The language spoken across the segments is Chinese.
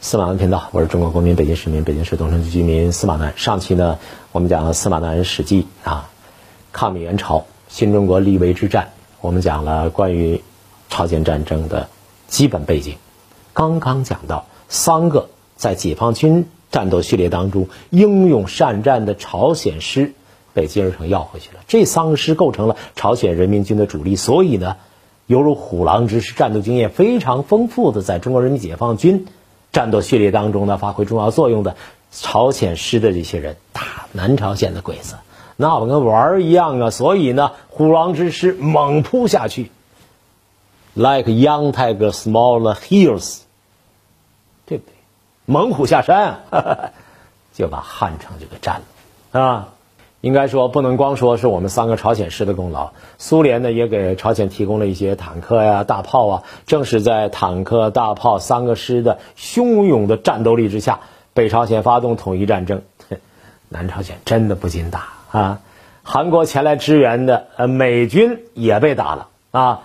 司马南频道，我是中国公民、北京市民、北京市东城区居民司马南。上期呢，我们讲了司马南史记啊，抗美援朝、新中国立威之战，我们讲了关于朝鲜战争的基本背景。刚刚讲到三个在解放军战斗序列当中英勇善战的朝鲜师被金日成要回去了，这三个师构成了朝鲜人民军的主力，所以呢，犹如虎狼之师、战斗经验非常丰富的在中国人民解放军。战斗序列当中呢，发挥重要作用的朝鲜师的这些人打南朝鲜的鬼子，那我跟玩儿一样啊！所以呢，虎狼之师猛扑下去，like young tiger, smaller heels，对不对？猛虎下山啊，就把汉城就给占了啊！应该说，不能光说是我们三个朝鲜师的功劳，苏联呢也给朝鲜提供了一些坦克呀、大炮啊。正是在坦克、大炮三个师的汹涌的战斗力之下，北朝鲜发动统一战争，南朝鲜真的不禁打啊！韩国前来支援的呃美军也被打了啊！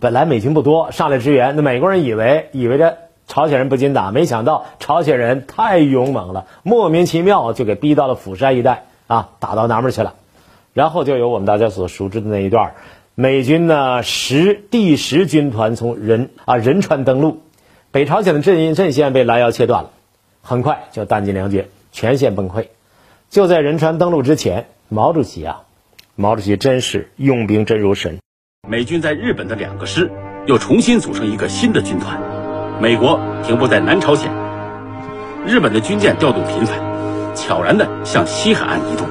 本来美军不多，上来支援，那美国人以为以为着朝鲜人不禁打，没想到朝鲜人太勇猛了，莫名其妙就给逼到了釜山一带。啊，打到南边去了，然后就有我们大家所熟知的那一段美军呢十第十军团从仁啊仁川登陆，北朝鲜的阵阵线被拦腰切断了，很快就弹尽粮绝，全线崩溃。就在仁川登陆之前，毛主席啊，毛主席真是用兵真如神。美军在日本的两个师又重新组成一个新的军团，美国停泊在南朝鲜，日本的军舰调度频繁。悄然地向西海岸移动，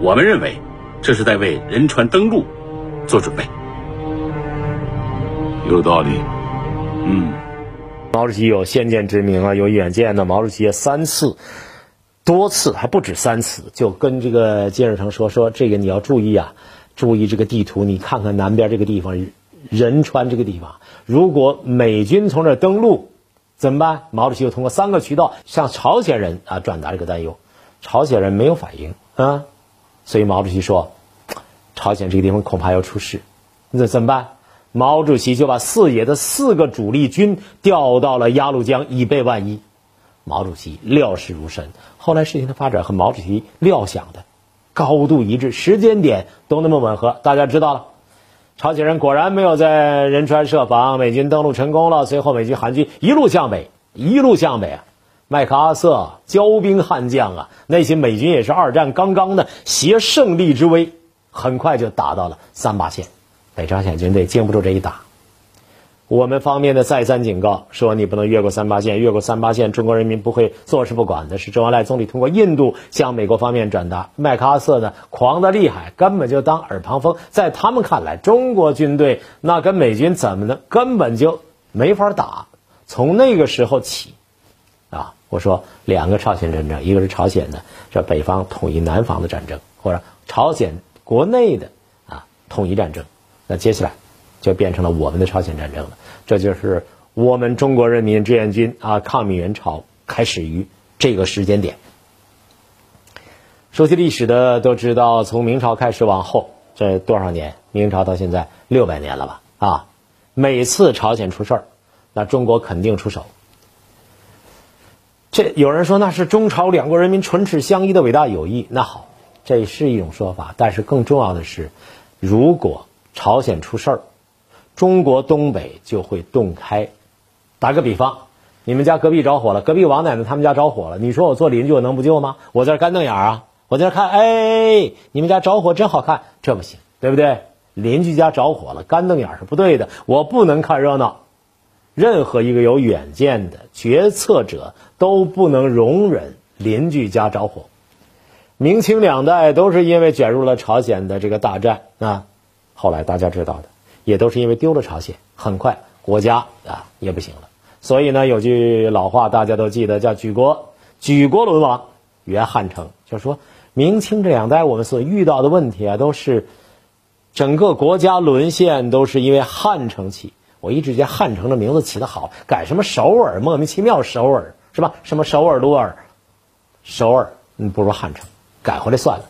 我们认为这是在为仁川登陆做准备。有道理，嗯，毛主席有先见之明啊，有远见的。毛主席三次、多次还不止三次，就跟这个金日成说：“说这个你要注意啊，注意这个地图，你看看南边这个地方，仁川这个地方，如果美军从这登陆。”怎么办？毛主席又通过三个渠道向朝鲜人啊转达这个担忧，朝鲜人没有反应啊，所以毛主席说，朝鲜这个地方恐怕要出事，那怎么办？毛主席就把四野的四个主力军调到了鸭绿江，以备万一。毛主席料事如神，后来事情的发展和毛主席料想的高度一致，时间点都那么吻合，大家知道了。朝鲜人果然没有在仁川设防，美军登陆成功了。随后，美军韩军一路向北，一路向北啊！麦克阿瑟骄兵悍将啊，那些美军也是二战刚刚的，携胜利之威，很快就打到了三八线。北朝鲜军队经不住这一打。我们方面的再三警告说，你不能越过三八线，越过三八线，中国人民不会坐视不管的。是周恩来总理通过印度向美国方面转达，麦克阿瑟呢狂的厉害，根本就当耳旁风。在他们看来，中国军队那跟美军怎么的，根本就没法打。从那个时候起，啊，我说两个朝鲜战争，一个是朝鲜的这北方统一南方的战争，或者朝鲜国内的啊统一战争。那接下来。就变成了我们的朝鲜战争了，这就是我们中国人民志愿军啊抗美援朝开始于这个时间点。熟悉历史的都知道，从明朝开始往后这多少年？明朝到现在六百年了吧？啊，每次朝鲜出事儿，那中国肯定出手。这有人说那是中朝两国人民唇齿相依的伟大友谊。那好，这是一种说法，但是更重要的是，如果朝鲜出事儿。中国东北就会洞开。打个比方，你们家隔壁着火了，隔壁王奶奶他们家着火了，你说我做邻居我能不救吗？我在这干瞪眼啊！我在这看，哎，你们家着火真好看，这不行，对不对？邻居家着火了，干瞪眼是不对的，我不能看热闹。任何一个有远见的决策者都不能容忍邻居家着火。明清两代都是因为卷入了朝鲜的这个大战啊，后来大家知道的。也都是因为丢了朝鲜，很快国家啊也不行了。所以呢，有句老话大家都记得，叫“举国举国沦亡，原汉城”。就是说明清这两代我们所遇到的问题啊，都是整个国家沦陷，都是因为汉城起。我一直觉得汉城的名字起得好，改什么首尔，莫名其妙首尔是吧？什么首尔、鲁尔、首尔，嗯，不如汉城，改回来算了。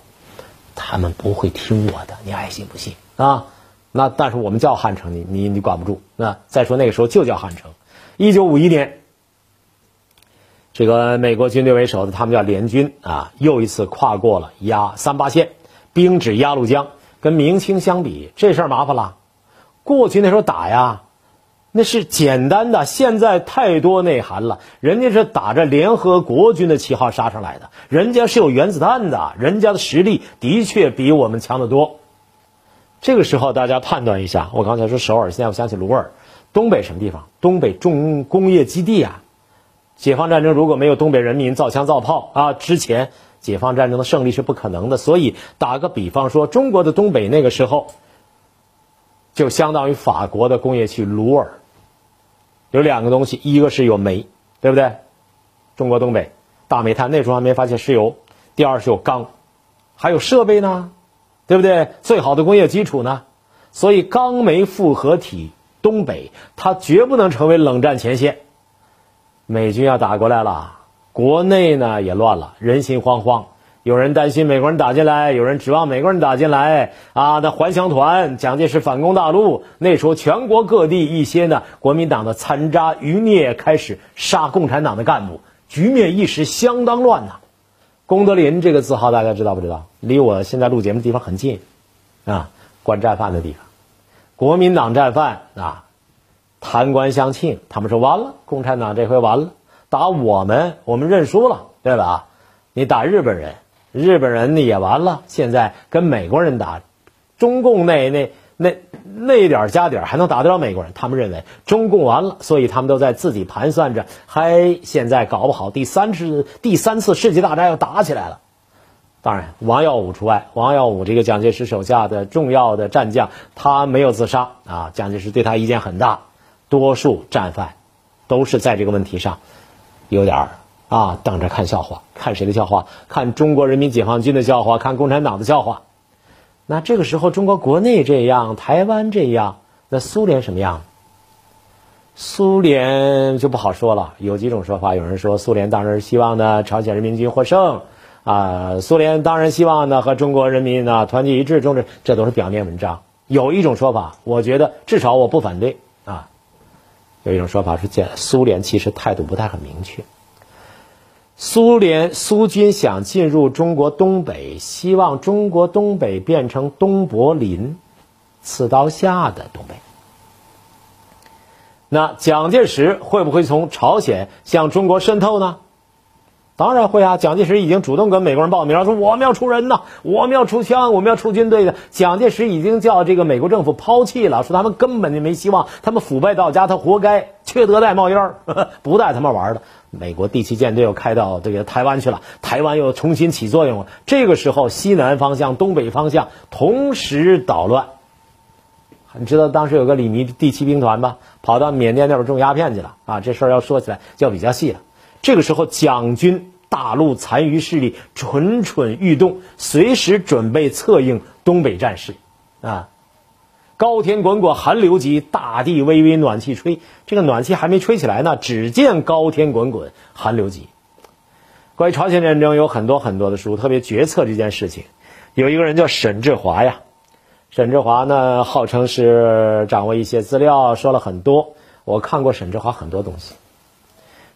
他们不会听我的，你爱信不信啊？那但是我们叫汉城，你你你管不住。那再说那个时候就叫汉城。一九五一年，这个美国军队为首的，他们叫联军啊，又一次跨过了鸭三八线，兵指鸭绿江。跟明清相比，这事儿麻烦了。过去那时候打呀，那是简单的，现在太多内涵了。人家是打着联合国军的旗号杀上来的，人家是有原子弹的，人家的实力的确比我们强得多。这个时候大家判断一下，我刚才说首尔，现在我想起鲁尔，东北什么地方？东北重工业基地啊。解放战争如果没有东北人民造枪造炮啊，之前解放战争的胜利是不可能的。所以打个比方说，中国的东北那个时候，就相当于法国的工业区鲁尔。有两个东西，一个是有煤，对不对？中国东北大煤炭，那时候还没发现石油。第二是有钢，还有设备呢，对不对？最好的工业基础呢？所以钢煤复合体东北，它绝不能成为冷战前线。美军要打过来了，国内呢也乱了，人心惶惶。有人担心美国人打进来，有人指望美国人打进来啊。那还乡团，蒋介石反攻大陆，那时候全国各地一些呢国民党的残渣余孽开始杀共产党的干部，局面一时相当乱呐。功德林这个字号大家知道不知道？离我现在录节目的地方很近，啊，关战犯的地方，国民党战犯啊。贪官相庆，他们说完了，共产党这回完了，打我们，我们认输了，对吧？你打日本人，日本人也完了。现在跟美国人打，中共那那那那点加点还能打得了美国人？他们认为中共完了，所以他们都在自己盘算着，嗨，现在搞不好第三次第三次世界大战要打起来了。当然，王耀武除外。王耀武这个蒋介石手下的重要的战将，他没有自杀啊。蒋介石对他意见很大。多数战犯都是在这个问题上有点儿啊，等着看笑话，看谁的笑话？看中国人民解放军的笑话，看共产党的笑话。那这个时候，中国国内这样，台湾这样，那苏联什么样？苏联就不好说了。有几种说法，有人说苏联当然希望呢，朝鲜人民军获胜啊，苏联当然希望呢，和中国人民呢团结一致，终止。这都是表面文章。有一种说法，我觉得至少我不反对啊。有一种说法是，见苏联其实态度不太很明确。苏联苏军想进入中国东北，希望中国东北变成东柏林，刺刀下的东北。那蒋介石会不会从朝鲜向中国渗透呢？当然会啊！蒋介石已经主动跟美国人报名，说我们要出人呐，我们要出枪，我们要出军队的。蒋介石已经叫这个美国政府抛弃了，说他们根本就没希望，他们腐败到家，他活该，缺德带冒烟儿，不带他们玩的。美国第七舰队又开到这个台湾去了，台湾又重新起作用了。这个时候，西南方向、东北方向同时捣乱。你知道当时有个李弥第七兵团吧，跑到缅甸那边种鸦片去了啊！这事儿要说起来就比较细了。这个时候，蒋军大陆残余势力蠢蠢欲动，随时准备策应东北战事，啊！高天滚滚，寒流急，大地微微暖气吹。这个暖气还没吹起来呢，只见高天滚滚，寒流急。关于朝鲜战争有很多很多的书，特别决策这件事情，有一个人叫沈志华呀。沈志华呢，号称是掌握一些资料，说了很多。我看过沈志华很多东西。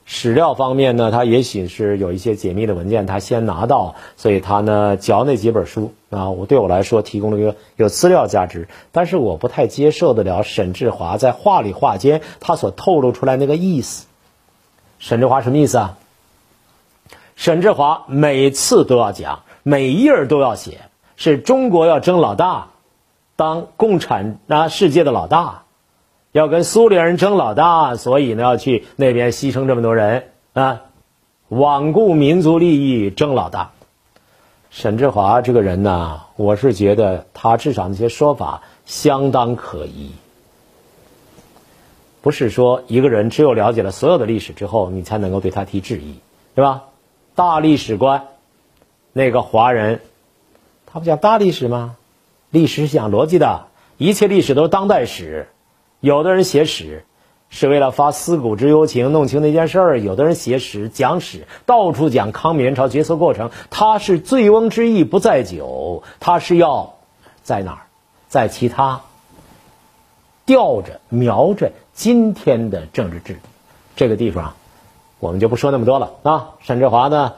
史料方面呢，他也许是有一些解密的文件，他先拿到，所以他呢嚼那几本书啊，我对我来说提供了一个有资料价值，但是我不太接受得了沈志华在话里话间他所透露出来那个意思。沈志华什么意思啊？沈志华每次都要讲，每一页都要写，是中国要争老大，当共产啊世界的老大。要跟苏联人争老大，所以呢要去那边牺牲这么多人啊，罔顾民族利益争老大。沈志华这个人呢，我是觉得他至少那些说法相当可疑。不是说一个人只有了解了所有的历史之后，你才能够对他提质疑，对吧？大历史观，那个华人，他不讲大历史吗？历史是讲逻辑的，一切历史都是当代史。有的人写史是为了发思古之幽情，弄清那件事儿；有的人写史讲史，到处讲抗美援朝决策过程。他是醉翁之意不在酒，他是要在哪儿，在其他吊着瞄着今天的政治制度这个地方，我们就不说那么多了啊。沈志华呢，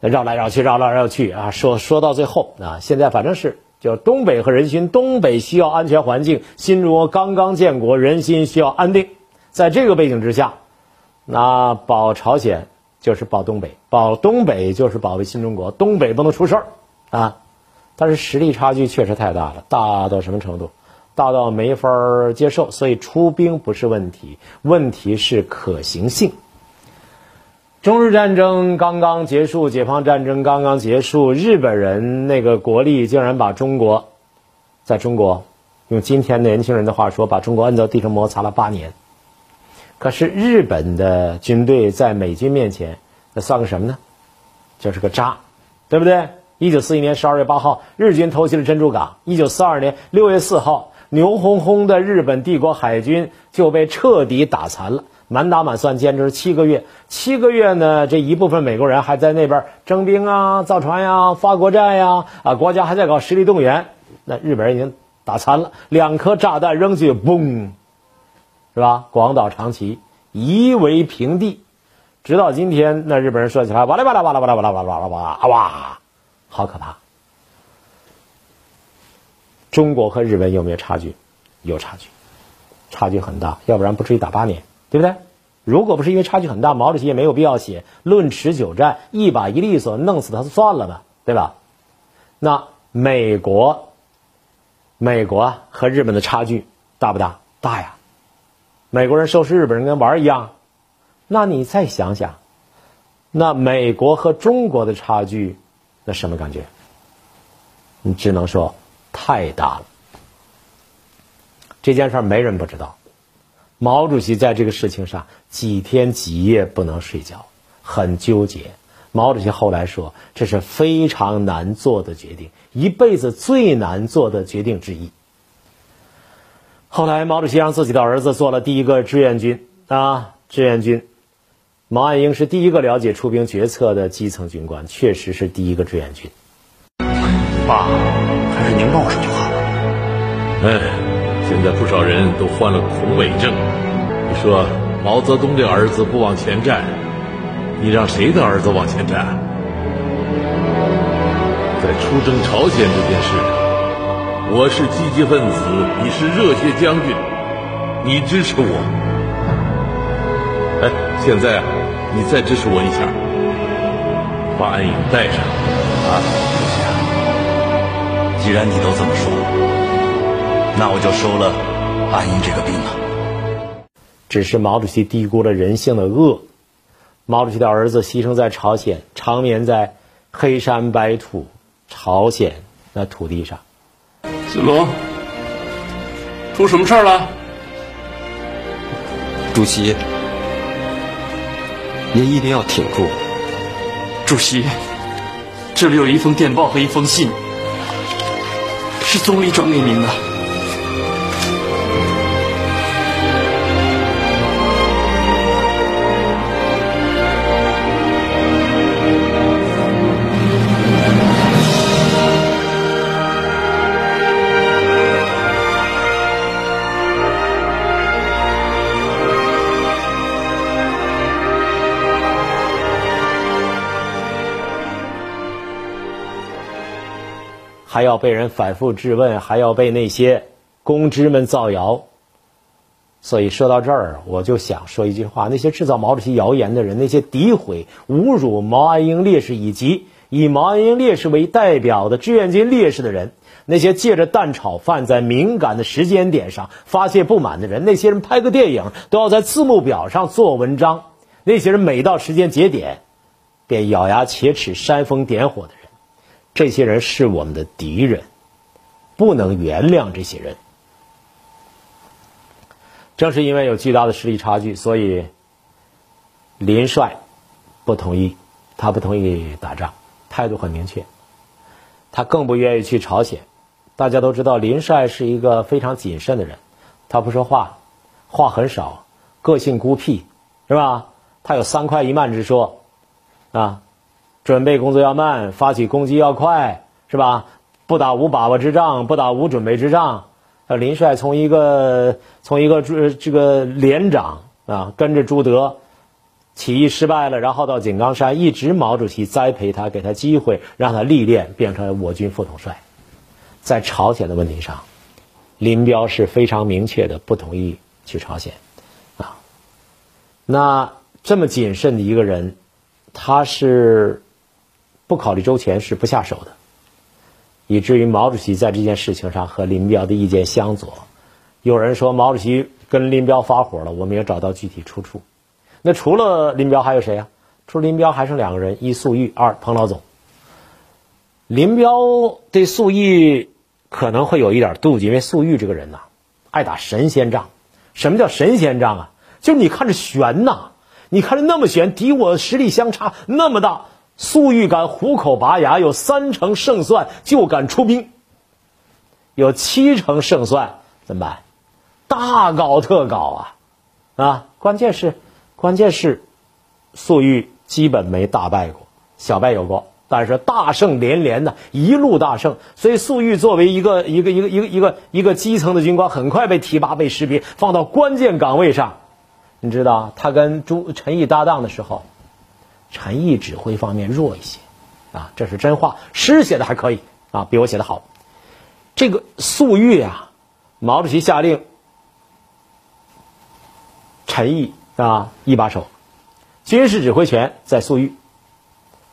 绕来绕去，绕来绕去啊，说说到最后啊，现在反正是就东北和人心，东北需要安全环境，新中国刚刚建国，人心需要安定，在这个背景之下，那保朝鲜就是保东北，保东北就是保卫新中国，东北不能出事儿啊。但是实力差距确实太大了，大到什么程度？大到没法接受，所以出兵不是问题，问题是可行性。中日战争刚刚结束，解放战争刚刚结束，日本人那个国力竟然把中国，在中国，用今天年轻人的话说，把中国摁到地上摩擦了八年。可是日本的军队在美军面前，那算个什么呢？就是个渣，对不对？一九四一年十二月八号，日军偷袭了珍珠港。一九四二年六月四号。牛哄哄的日本帝国海军就被彻底打残了，满打满算坚持七个月。七个月呢，这一部分美国人还在那边征兵啊、造船呀、发国债呀，啊，国家还在搞实力动员。那日本人已经打残了，两颗炸弹扔去，嘣，是吧？广岛、长崎夷为平地。直到今天，那日本人说起来，哇啦哇啦哇啦哇啦哇啦哇啦哇啦哇，好可怕。中国和日本有没有差距？有差距，差距很大，要不然不至于打八年，对不对？如果不是因为差距很大，毛主席也没有必要写“论持久战，一把一利索，弄死他就算了吧”，对吧？那美国，美国和日本的差距大不大？大呀！美国人收拾日本人跟玩儿一样。那你再想想，那美国和中国的差距，那什么感觉？你只能说。太大了，这件事儿没人不知道。毛主席在这个事情上几天几夜不能睡觉，很纠结。毛主席后来说，这是非常难做的决定，一辈子最难做的决定之一。后来，毛主席让自己的儿子做了第一个志愿军啊，志愿军。毛岸英是第一个了解出兵决策的基层军官，确实是第一个志愿军。爸。还是您帮我说句话吧。哎，现在不少人都患了恐伪症。你说毛泽东的儿子不往前站，你让谁的儿子往前站？在出征朝鲜这件事上，我是积极分子，你是热血将军，你支持我。哎，现在啊，你再支持我一下，把安影带上啊。不行既然你都这么说了，那我就收了安英这个兵了。只是毛主席低估了人性的恶。毛主席的儿子牺牲在朝鲜，长眠在黑山白土朝鲜那土地上。子龙，出什么事儿了？主席，您一定要挺住。主席，这里有一封电报和一封信。是总理转给您的。要被人反复质问，还要被那些公知们造谣。所以说到这儿，我就想说一句话：那些制造毛主席谣言的人，那些诋毁、侮辱毛岸英烈士以及以毛岸英烈士为代表的志愿军烈士的人，那些借着蛋炒饭在敏感的时间点上发泄不满的人，那些人拍个电影都要在字幕表上做文章，那些人每到时间节点便咬牙切齿、煽风点火的人。这些人是我们的敌人，不能原谅这些人。正是因为有巨大的实力差距，所以林帅不同意，他不同意打仗，态度很明确。他更不愿意去朝鲜。大家都知道，林帅是一个非常谨慎的人，他不说话，话很少，个性孤僻，是吧？他有三快一慢之说，啊。准备工作要慢，发起攻击要快，是吧？不打无把握之仗，不打无准备之仗。呃，林帅从一个从一个这这个连长啊，跟着朱德起义失败了，然后到井冈山，一直毛主席栽培他，给他机会，让他历练，变成我军副统帅。在朝鲜的问题上，林彪是非常明确的不同意去朝鲜，啊，那这么谨慎的一个人，他是不考虑周全，是不下手的，以至于毛主席在这件事情上和林彪的意见相左。有人说毛主席跟林彪发火了，我们也找到具体出处。那除了林彪还有谁呀？除了林彪还剩两个人：一粟裕，二彭老总。林彪对粟裕可能会有一点妒忌，因为粟裕这个人呐，爱打神仙仗。什么叫神仙仗啊？就是你看着悬呐，你看着那么悬，敌我实力相差那么大，粟裕敢虎口拔牙，有三成胜算就敢出兵，有七成胜算怎么办？大搞特搞啊！啊，关键是。关键是，粟裕基本没大败过，小败有过，但是大胜连连的，一路大胜。所以粟裕作为一个一个一个一个一个一个基层的军官，很快被提拔、被识别，放到关键岗位上。你知道，他跟朱陈毅搭档的时候，陈毅指挥方面弱一些，啊，这是真话，诗写的还可以啊，比我写的好。这个粟裕啊，毛主席下令，陈毅。啊，一把手，军事指挥权在粟裕。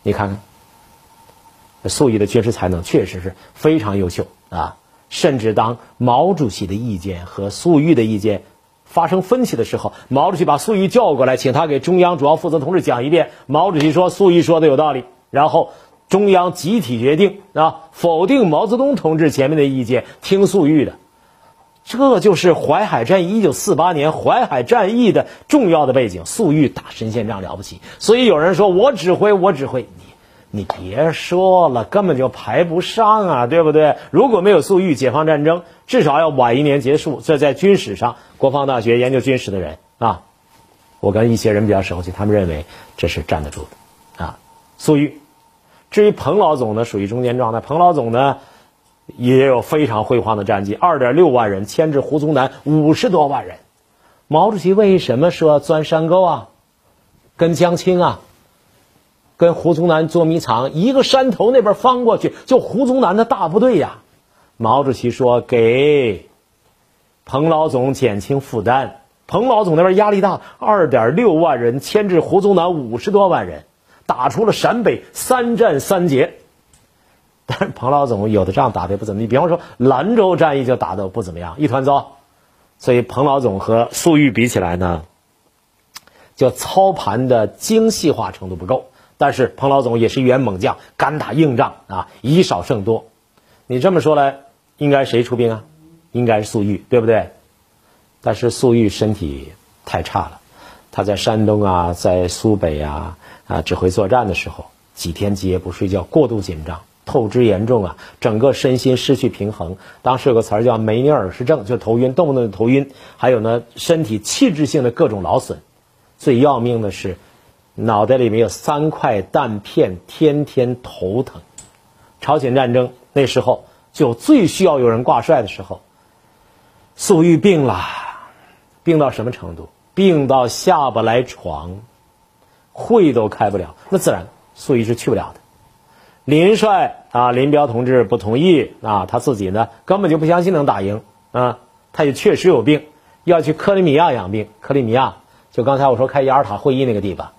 你看看，粟裕的军事才能确实是非常优秀啊！甚至当毛主席的意见和粟裕的意见发生分歧的时候，毛主席把粟裕叫过来，请他给中央主要负责同志讲一遍。毛主席说：“粟裕说的有道理。”然后中央集体决定啊，否定毛泽东同志前面的意见，听粟裕的。这就是淮海战役，一九四八年淮海战役的重要的背景。粟裕打神仙仗了不起，所以有人说我指挥，我指挥你，你别说了，根本就排不上啊，对不对？如果没有粟裕，解放战争至少要晚一年结束。这在军史上，国防大学研究军史的人啊，我跟一些人比较熟悉，他们认为这是站得住的啊。粟裕，至于彭老总呢，属于中间状态。彭老总呢？也有非常辉煌的战绩，二点六万人牵制胡宗南五十多万人。毛主席为什么说钻山沟啊？跟江青啊，跟胡宗南捉迷藏，一个山头那边翻过去就胡宗南的大部队呀。毛主席说给彭老总减轻负担，彭老总那边压力大，二点六万人牵制胡宗南五十多万人，打出了陕北三战三捷。但是彭老总有的仗打的不怎么你，比方说兰州战役就打的不怎么样，一团糟。所以彭老总和粟裕比起来呢，就操盘的精细化程度不够。但是彭老总也是一员猛将，敢打硬仗啊，以少胜多。你这么说来，应该谁出兵啊？应该是粟裕，对不对？但是粟裕身体太差了，他在山东啊，在苏北啊啊指挥作战的时候，几天几夜不睡觉，过度紧张。透支严重啊，整个身心失去平衡。当时有个词儿叫梅尼尔氏症，就头晕，动不动就头晕。还有呢，身体器质性的各种劳损。最要命的是，脑袋里面有三块弹片，天天头疼。朝鲜战争那时候就最需要有人挂帅的时候，粟裕病了，病到什么程度？病到下不来床，会都开不了。那自然，粟裕是去不了的。林帅啊，林彪同志不同意啊，他自己呢根本就不相信能打赢啊，他也确实有病，要去克里米亚养病。克里米亚就刚才我说开雅尔塔会议那个地方，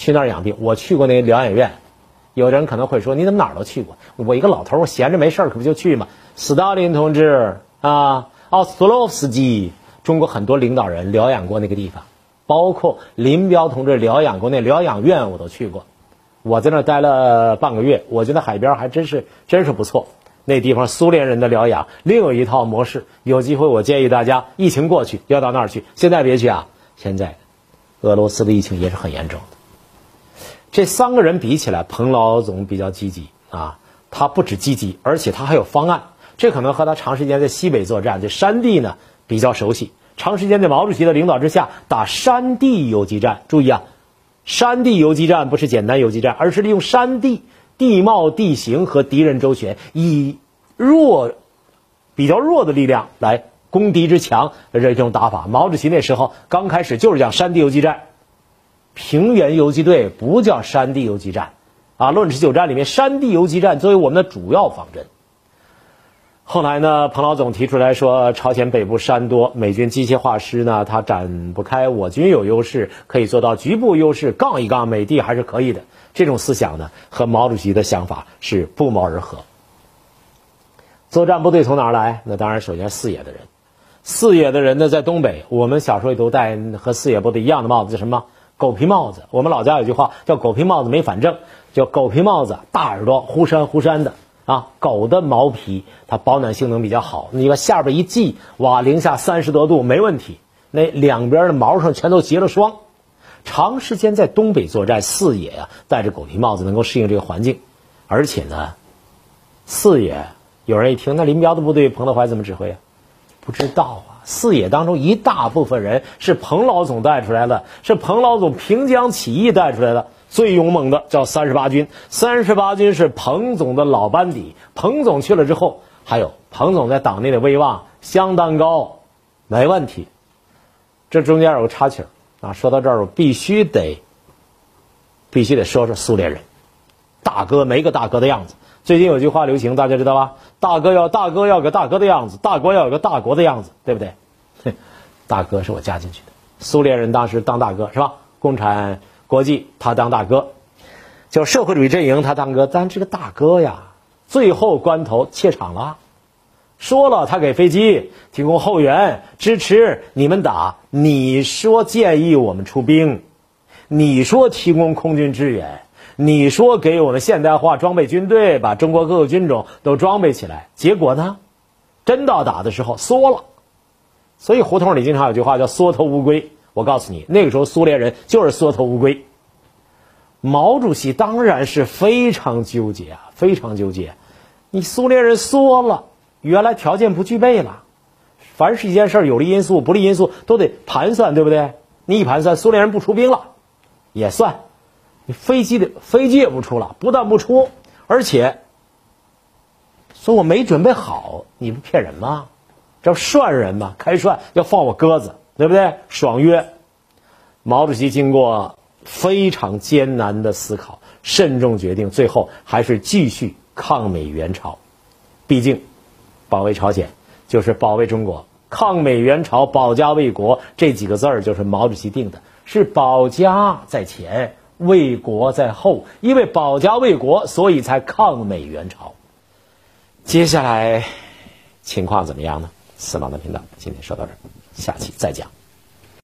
去那儿养病。我去过那个疗养院，有人可能会说你怎么哪儿都去过？我一个老头，我闲着没事儿可不就去吗？斯大林同志啊，奥斯洛夫斯基，中国很多领导人疗养过那个地方，包括林彪同志疗养过那疗养院，我都去过。我在那儿待了半个月，我觉得海边还真是真是不错。那地方苏联人的疗养另有一套模式，有机会我建议大家疫情过去要到那儿去。现在别去啊！现在俄罗斯的疫情也是很严重的。这三个人比起来，彭老总比较积极啊，他不止积极，而且他还有方案。这可能和他长时间在西北作战，这山地呢比较熟悉。长时间在毛主席的领导之下打山地游击战，注意啊。山地游击战不是简单游击战，而是利用山地地貌、地形和敌人周旋，以弱比较弱的力量来攻敌之强这种打法。毛主席那时候刚开始就是讲山地游击战，平原游击队，不叫山地游击战，啊，论持久战里面，山地游击战作为我们的主要方针。后来呢，彭老总提出来说，朝鲜北部山多，美军机械化师呢，他展不开，我军有优势，可以做到局部优势，杠一杠美帝还是可以的。这种思想呢，和毛主席的想法是不谋而合。作战部队从哪儿来？那当然，首先四野的人。四野的人呢，在东北，我们小时候也都戴和四野部队一样的帽子，叫什么？狗皮帽子。我们老家有句话叫“狗皮帽子没反正”，叫狗皮帽子，大耳朵，忽闪忽闪的。啊，狗的毛皮它保暖性能比较好，你把下边一系，哇，零下三十多度没问题。那两边的毛上全都结了霜。长时间在东北作战，四野啊戴着狗皮帽子能够适应这个环境，而且呢，四野有人一听，那林彪的部队彭德怀怎么指挥啊？不知道啊。四野当中一大部分人是彭老总带出来的，是彭老总平江起义带出来的。最勇猛的叫三十八军，三十八军是彭总的老班底。彭总去了之后，还有彭总在党内的威望相当高，没问题。这中间有个插曲啊，说到这儿我必须得，必须得说说苏联人，大哥没个大哥的样子。最近有句话流行，大家知道吧？大哥要大哥要个大哥的样子，大国要有个大国的样子，对不对？大哥是我加进去的。苏联人当时当大哥是吧？共产。国际他当大哥，叫社会主义阵营他当哥，但这个大哥呀，最后关头怯场了，说了他给飞机提供后援支持你们打，你说建议我们出兵，你说提供空军支援，你说给我们现代化装备军队，把中国各个军种都装备起来，结果呢，真到打的时候缩了，所以胡同里经常有句话叫缩头乌龟。我告诉你，那个时候苏联人就是缩头乌龟。毛主席当然是非常纠结啊，非常纠结。你苏联人缩了，原来条件不具备了。凡是一件事有利因素、不利因素都得盘算，对不对？你一盘算，苏联人不出兵了，也算。飞机的飞机也不出了，不但不出，而且说我没准备好，你不骗人吗？这涮人吗？开涮要放我鸽子。对不对？爽约，毛主席经过非常艰难的思考，慎重决定，最后还是继续抗美援朝。毕竟，保卫朝鲜就是保卫中国，抗美援朝、保家卫国这几个字儿就是毛主席定的，是保家在前，魏国在后。因为保家卫国，所以才抗美援朝。接下来情况怎么样呢？司马的频道今天说到这儿。下期再讲。